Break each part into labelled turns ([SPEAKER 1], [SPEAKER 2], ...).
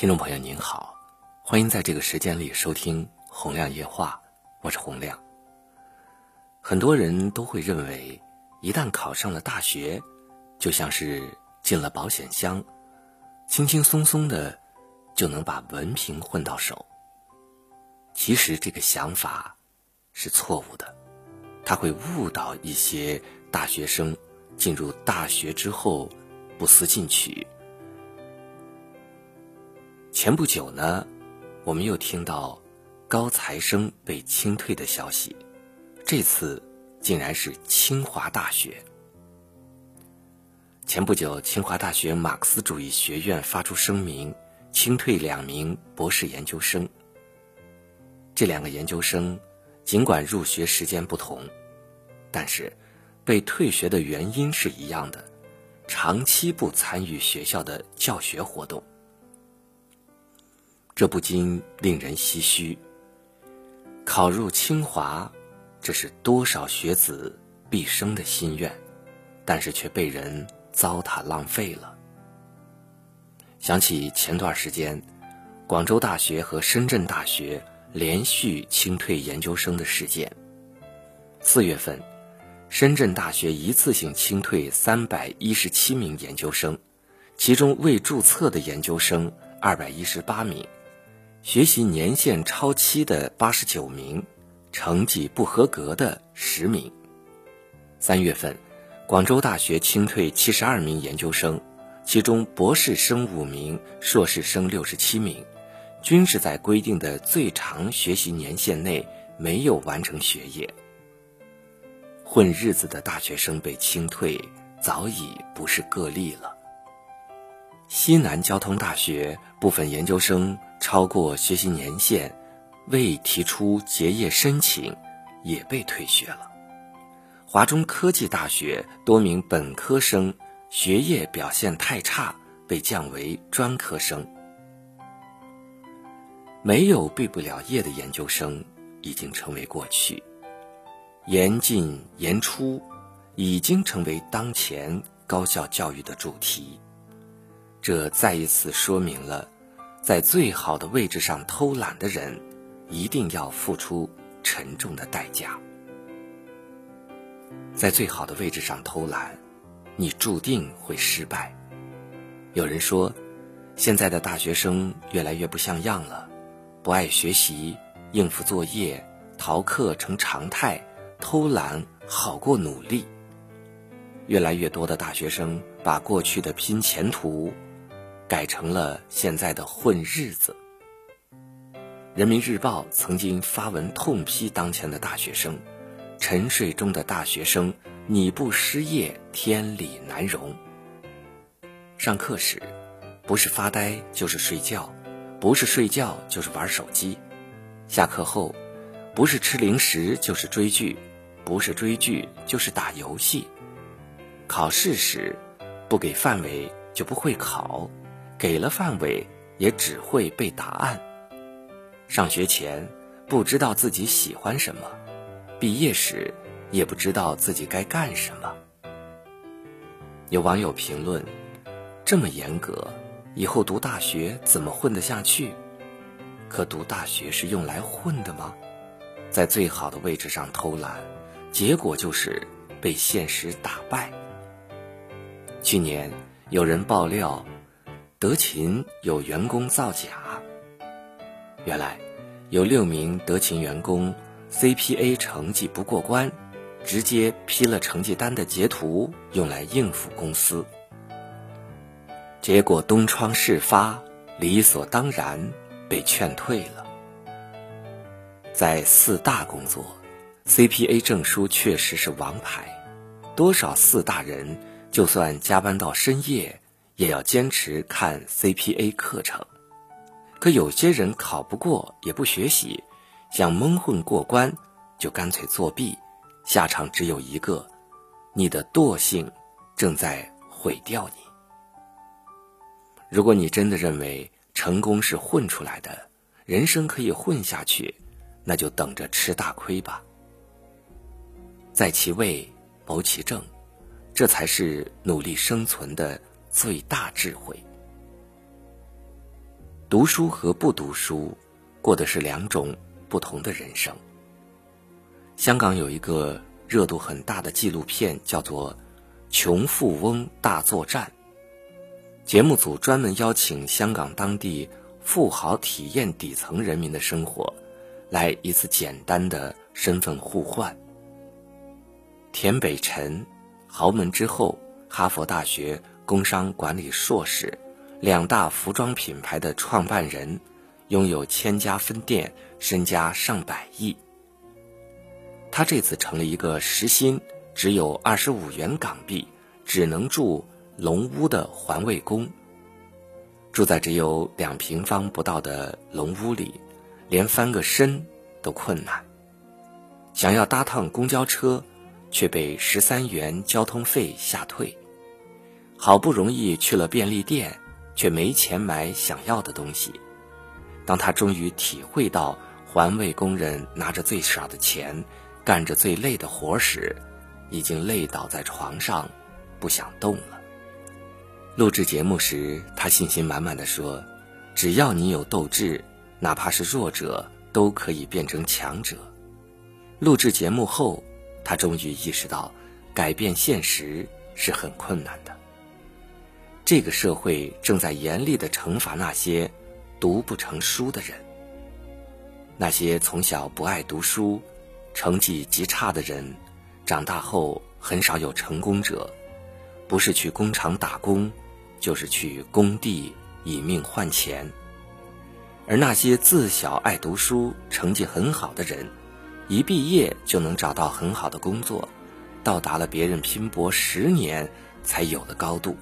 [SPEAKER 1] 听众朋友您好，欢迎在这个时间里收听《洪亮夜话》，我是洪亮。很多人都会认为，一旦考上了大学，就像是进了保险箱，轻轻松松的就能把文凭混到手。其实这个想法是错误的，它会误导一些大学生进入大学之后不思进取。前不久呢，我们又听到高材生被清退的消息，这次竟然是清华大学。前不久，清华大学马克思主义学院发出声明，清退两名博士研究生。这两个研究生尽管入学时间不同，但是被退学的原因是一样的：长期不参与学校的教学活动。这不禁令人唏嘘。考入清华，这是多少学子毕生的心愿，但是却被人糟蹋浪费了。想起前段时间，广州大学和深圳大学连续清退研究生的事件。四月份，深圳大学一次性清退三百一十七名研究生，其中未注册的研究生二百一十八名。学习年限超期的八十九名，成绩不合格的十名。三月份，广州大学清退七十二名研究生，其中博士生五名，硕士生六十七名，均是在规定的最长学习年限内没有完成学业。混日子的大学生被清退，早已不是个例了。西南交通大学部分研究生。超过学习年限，未提出结业申请，也被退学了。华中科技大学多名本科生学业表现太差，被降为专科生。没有毕不了业的研究生已经成为过去，严进严出已经成为当前高校教育的主题。这再一次说明了。在最好的位置上偷懒的人，一定要付出沉重的代价。在最好的位置上偷懒，你注定会失败。有人说，现在的大学生越来越不像样了，不爱学习，应付作业、逃课成常态，偷懒好过努力。越来越多的大学生把过去的拼前途。改成了现在的混日子。人民日报曾经发文痛批当前的大学生：“沉睡中的大学生，你不失业，天理难容。”上课时，不是发呆就是睡觉，不是睡觉就是玩手机；下课后，不是吃零食就是追剧，不是追剧就是打游戏；考试时，不给范围就不会考。给了范围，也只会背答案。上学前不知道自己喜欢什么，毕业时也不知道自己该干什么。有网友评论：“这么严格，以后读大学怎么混得下去？”可读大学是用来混的吗？在最好的位置上偷懒，结果就是被现实打败。去年有人爆料。德勤有员工造假。原来，有六名德勤员工 CPA 成绩不过关，直接 P 了成绩单的截图用来应付公司。结果东窗事发，理所当然被劝退了。在四大工作，CPA 证书确实是王牌，多少四大人就算加班到深夜。也要坚持看 CPA 课程，可有些人考不过也不学习，想蒙混过关，就干脆作弊，下场只有一个：你的惰性正在毁掉你。如果你真的认为成功是混出来的，人生可以混下去，那就等着吃大亏吧。在其位谋其政，这才是努力生存的。最大智慧。读书和不读书，过的是两种不同的人生。香港有一个热度很大的纪录片，叫做《穷富翁大作战》。节目组专门邀请香港当地富豪体验底层人民的生活，来一次简单的身份互换。田北辰，豪门之后，哈佛大学工商管理硕士。两大服装品牌的创办人，拥有千家分店，身家上百亿。他这次成了一个时薪只有二十五元港币，只能住龙屋的环卫工。住在只有两平方不到的龙屋里，连翻个身都困难。想要搭趟公交车，却被十三元交通费吓退。好不容易去了便利店。却没钱买想要的东西。当他终于体会到环卫工人拿着最少的钱，干着最累的活时，已经累倒在床上，不想动了。录制节目时，他信心满满的说：“只要你有斗志，哪怕是弱者都可以变成强者。”录制节目后，他终于意识到，改变现实是很困难的。这个社会正在严厉的惩罚那些读不成书的人。那些从小不爱读书、成绩极差的人，长大后很少有成功者，不是去工厂打工，就是去工地以命换钱。而那些自小爱读书、成绩很好的人，一毕业就能找到很好的工作，到达了别人拼搏十年才有的高度。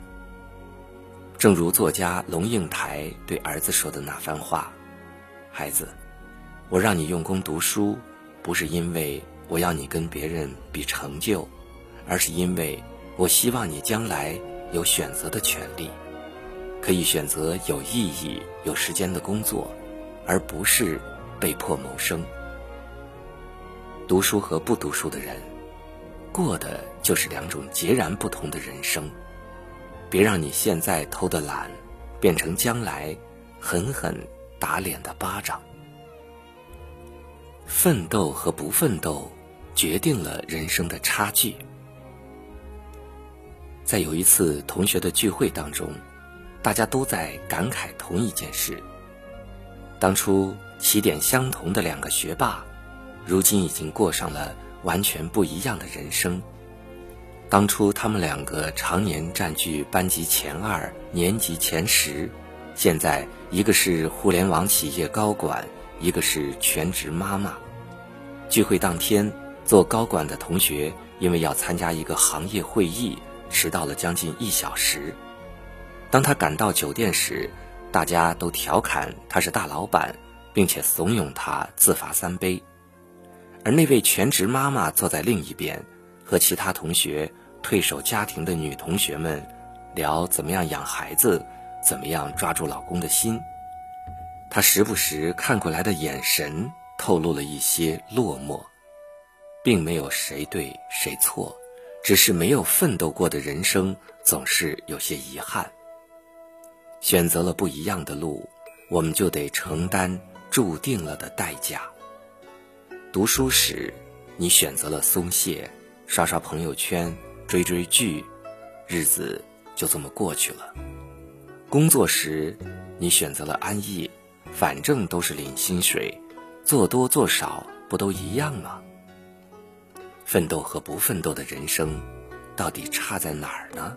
[SPEAKER 1] 正如作家龙应台对儿子说的那番话：“孩子，我让你用功读书，不是因为我要你跟别人比成就，而是因为我希望你将来有选择的权利，可以选择有意义、有时间的工作，而不是被迫谋生。读书和不读书的人，过的就是两种截然不同的人生。”别让你现在偷的懒，变成将来狠狠打脸的巴掌。奋斗和不奋斗，决定了人生的差距。在有一次同学的聚会当中，大家都在感慨同一件事：当初起点相同的两个学霸，如今已经过上了完全不一样的人生。当初他们两个常年占据班级前二、年级前十，现在一个是互联网企业高管，一个是全职妈妈。聚会当天，做高管的同学因为要参加一个行业会议，迟到了将近一小时。当他赶到酒店时，大家都调侃他是大老板，并且怂恿他自罚三杯。而那位全职妈妈坐在另一边。和其他同学退守家庭的女同学们聊怎么样养孩子，怎么样抓住老公的心。她时不时看过来的眼神透露了一些落寞，并没有谁对谁错，只是没有奋斗过的人生总是有些遗憾。选择了不一样的路，我们就得承担注定了的代价。读书时，你选择了松懈。刷刷朋友圈，追追剧，日子就这么过去了。工作时，你选择了安逸，反正都是领薪水，做多做少不都一样吗？奋斗和不奋斗的人生，到底差在哪儿呢？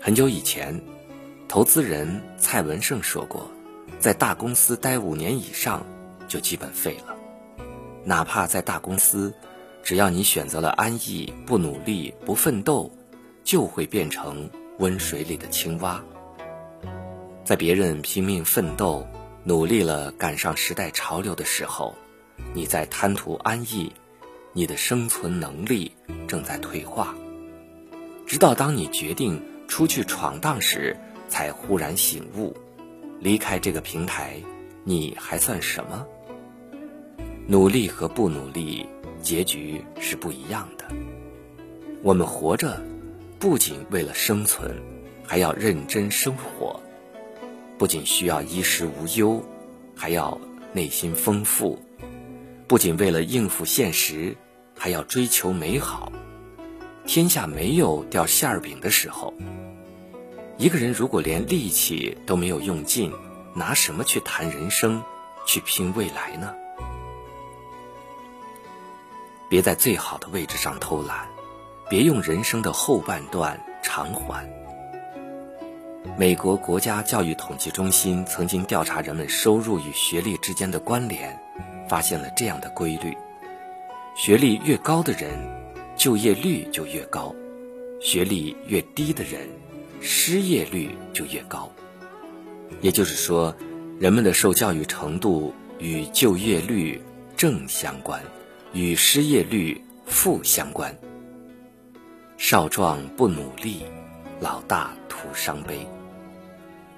[SPEAKER 1] 很久以前，投资人蔡文胜说过，在大公司待五年以上，就基本废了，哪怕在大公司。只要你选择了安逸，不努力，不奋斗，就会变成温水里的青蛙。在别人拼命奋斗、努力了赶上时代潮流的时候，你在贪图安逸，你的生存能力正在退化。直到当你决定出去闯荡时，才忽然醒悟：离开这个平台，你还算什么？努力和不努力。结局是不一样的。我们活着，不仅为了生存，还要认真生活。不仅需要衣食无忧，还要内心丰富；不仅为了应付现实，还要追求美好。天下没有掉馅儿饼的时候。一个人如果连力气都没有用尽，拿什么去谈人生，去拼未来呢？别在最好的位置上偷懒，别用人生的后半段偿还。美国国家教育统计中心曾经调查人们收入与学历之间的关联，发现了这样的规律：学历越高的人，就业率就越高；学历越低的人，失业率就越高。也就是说，人们的受教育程度与就业率正相关。与失业率负相关。少壮不努力，老大徒伤悲。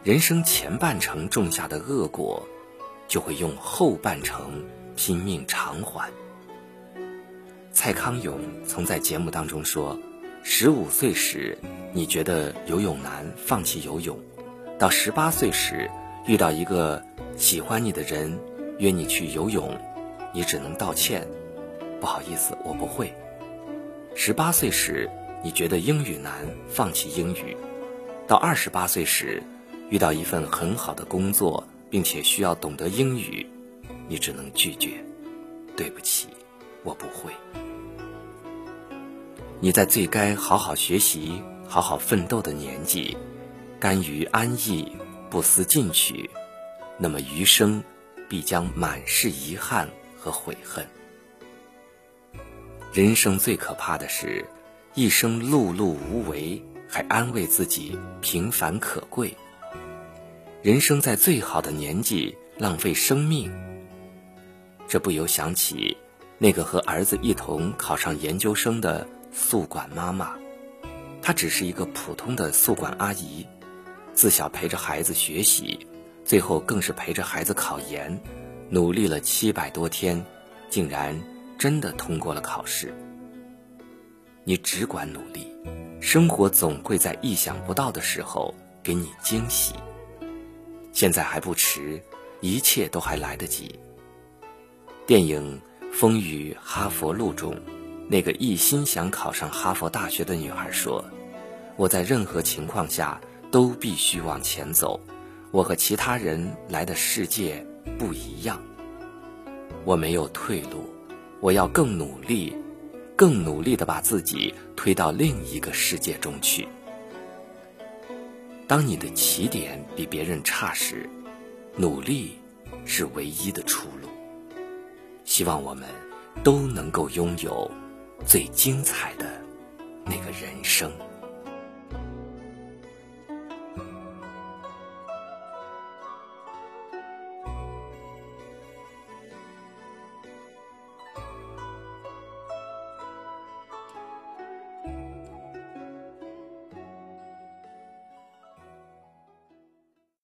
[SPEAKER 1] 人生前半程种下的恶果，就会用后半程拼命偿还。蔡康永曾在节目当中说：“十五岁时，你觉得游泳难，放弃游泳；到十八岁时，遇到一个喜欢你的人，约你去游泳，你只能道歉。”不好意思，我不会。十八岁时，你觉得英语难，放弃英语；到二十八岁时，遇到一份很好的工作，并且需要懂得英语，你只能拒绝。对不起，我不会。你在最该好好学习、好好奋斗的年纪，甘于安逸，不思进取，那么余生必将满是遗憾和悔恨。人生最可怕的是，一生碌碌无为，还安慰自己平凡可贵。人生在最好的年纪浪费生命，这不由想起那个和儿子一同考上研究生的宿管妈妈。她只是一个普通的宿管阿姨，自小陪着孩子学习，最后更是陪着孩子考研，努力了七百多天，竟然。真的通过了考试，你只管努力，生活总会在意想不到的时候给你惊喜。现在还不迟，一切都还来得及。电影《风雨哈佛路》中，那个一心想考上哈佛大学的女孩说：“我在任何情况下都必须往前走，我和其他人来的世界不一样，我没有退路。”我要更努力，更努力的把自己推到另一个世界中去。当你的起点比别人差时，努力是唯一的出路。希望我们都能够拥有最精彩的那个人生。